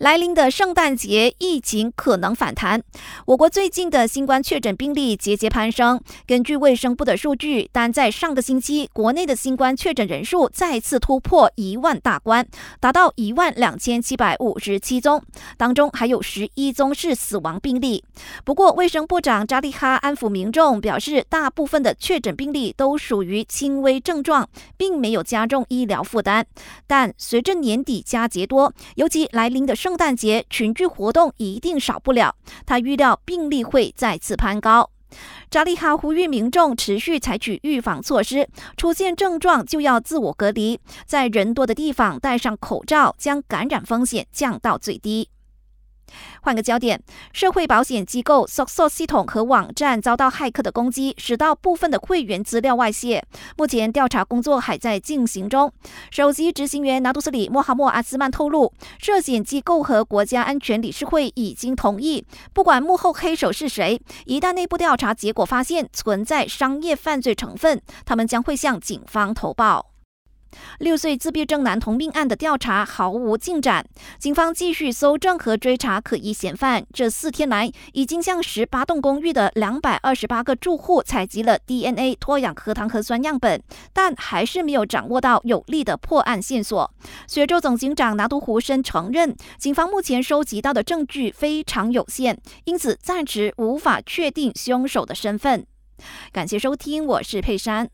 来临的圣诞节，疫情可能反弹。我国最近的新冠确诊病例节节攀升。根据卫生部的数据，单在上个星期，国内的新冠确诊人数再次突破一万大关，达到一万两千七百五十七宗，当中还有十一宗是死亡病例。不过，卫生部长扎利哈安抚民众，表示大部分的确诊病例都属于轻微症状，并没有加重医疗负担。但随着年底佳节多，尤其来临的圣圣诞节群聚活动一定少不了，他预料病例会再次攀高。扎利哈呼吁民众持续采取预防措施，出现症状就要自我隔离，在人多的地方戴上口罩，将感染风险降到最低。换个焦点，社会保险机构 SOSO 系统和网站遭到骇客的攻击，使到部分的会员资料外泄。目前调查工作还在进行中。首席执行员拿杜斯里莫哈默阿斯曼透露，涉险机构和国家安全理事会已经同意，不管幕后黑手是谁，一旦内部调查结果发现存在商业犯罪成分，他们将会向警方投报。六岁自闭症男童命案的调查毫无进展，警方继续搜证和追查可疑嫌犯。这四天来，已经向十八栋公寓的两百二十八个住户采集了 DNA 脱氧核糖核酸样本，但还是没有掌握到有力的破案线索。雪州总警长拿督胡生承认，警方目前收集到的证据非常有限，因此暂时无法确定凶手的身份。感谢收听，我是佩珊。